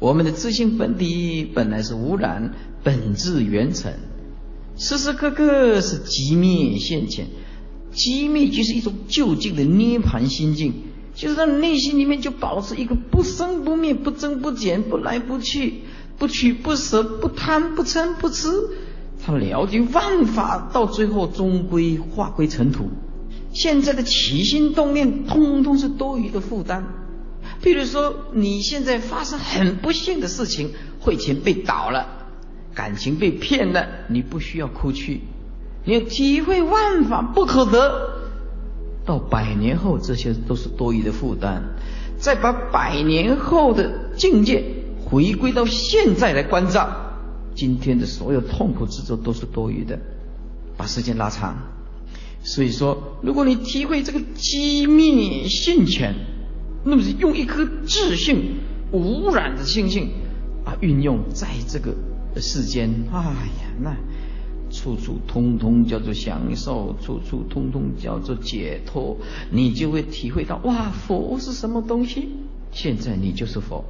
我们的自性本体本来是无染，本质原成，时时刻刻是寂灭现前。寂灭就是一种究竟的涅槃心境，就是他内心里面就保持一个不生不灭、不增不减、不来不去、不取不舍、不贪不嗔不痴。他了解万法到最后终归化归尘土。现在的起心动念，通通是多余的负担。譬如说，你现在发生很不幸的事情，汇钱被倒了，感情被骗了，你不需要哭泣。你要体会万法不可得，到百年后这些都是多余的负担，再把百年后的境界回归到现在来关照，今天的所有痛苦执着都是多余的，把时间拉长。所以说，如果你体会这个机密性前，那么是用一颗自信无染的心性啊，运用在这个世间，哎呀，那。处处通通叫做享受，处处通通叫做解脱，你就会体会到哇，佛是什么东西？现在你就是佛。